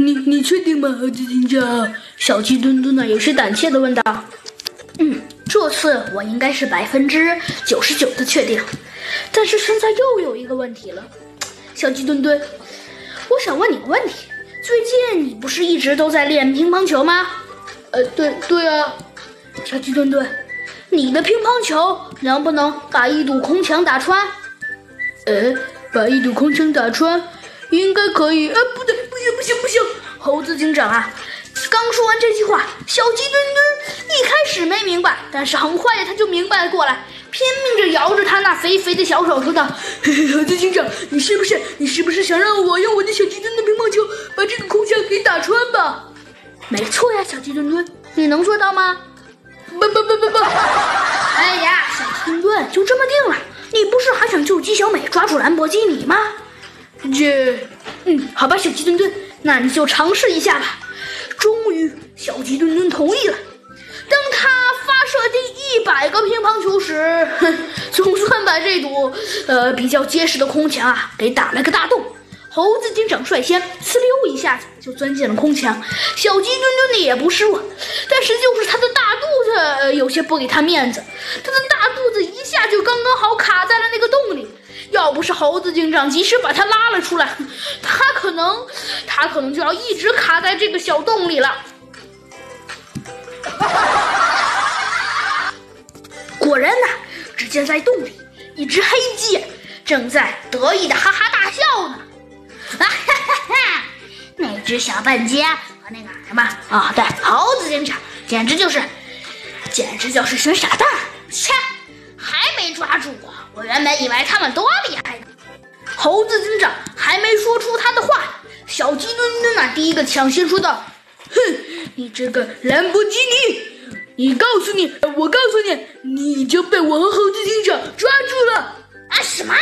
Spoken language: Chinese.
你你确定吗，猴子警长？小鸡墩墩呢，有些胆怯的问道。嗯，这次我应该是百分之九十九的确定。但是现在又有一个问题了，小鸡墩墩，我想问你个问题：最近你不是一直都在练乒乓球吗？呃，对对啊，小鸡墩墩，你的乒乓球能不能把一堵空墙打穿？呃，把一堵空墙打穿，应该可以。呃，不对，不行不行不行！猴子警长啊，刚说完这句话，小鸡墩墩一开始没明白，但是很快他就明白了过来，拼命着摇着他那肥肥的小手说道：“嘿嘿，猴子警长，你是不是你是不是想让我用我的小鸡墩墩乒乓球把这个空箱给打穿吧？”没错呀，小鸡墩墩，你能做到吗？不不不不不！哎呀，小鸡墩墩，就这么定了。你不是还想救鸡小美，抓住兰博基尼吗？这，嗯，好吧，小鸡墩墩，那你就尝试一下吧。终于，小鸡墩墩同意了。当他发射第一百个乒乓球时，哼，总算把这堵呃比较结实的空墙啊给打了个大洞。猴子警长率先呲溜一下子就钻进了空墙，小鸡墩墩的也不示弱，但是就是他的大肚子有些不给他面子，他的大肚子一下就刚刚好卡在了那个洞里，要不是猴子警长及时把他拉了出来，他可能他可能就要一直卡在这个小洞里了。果然呐，只见在洞里一只黑鸡正在得意的哈哈大笑呢。啊哈哈哈！那只小笨鸡和那个什么啊，对，猴子警长，简直就是，简直就是群傻蛋！切，还没抓住我！我原本以为他们多厉害呢。猴子警长还没说出他的话，小鸡墩墩啊，第一个抢先说道：“哼，你这个兰博基尼，你告诉你，我告诉你，你就被我和猴子警长抓住了！啊，什么？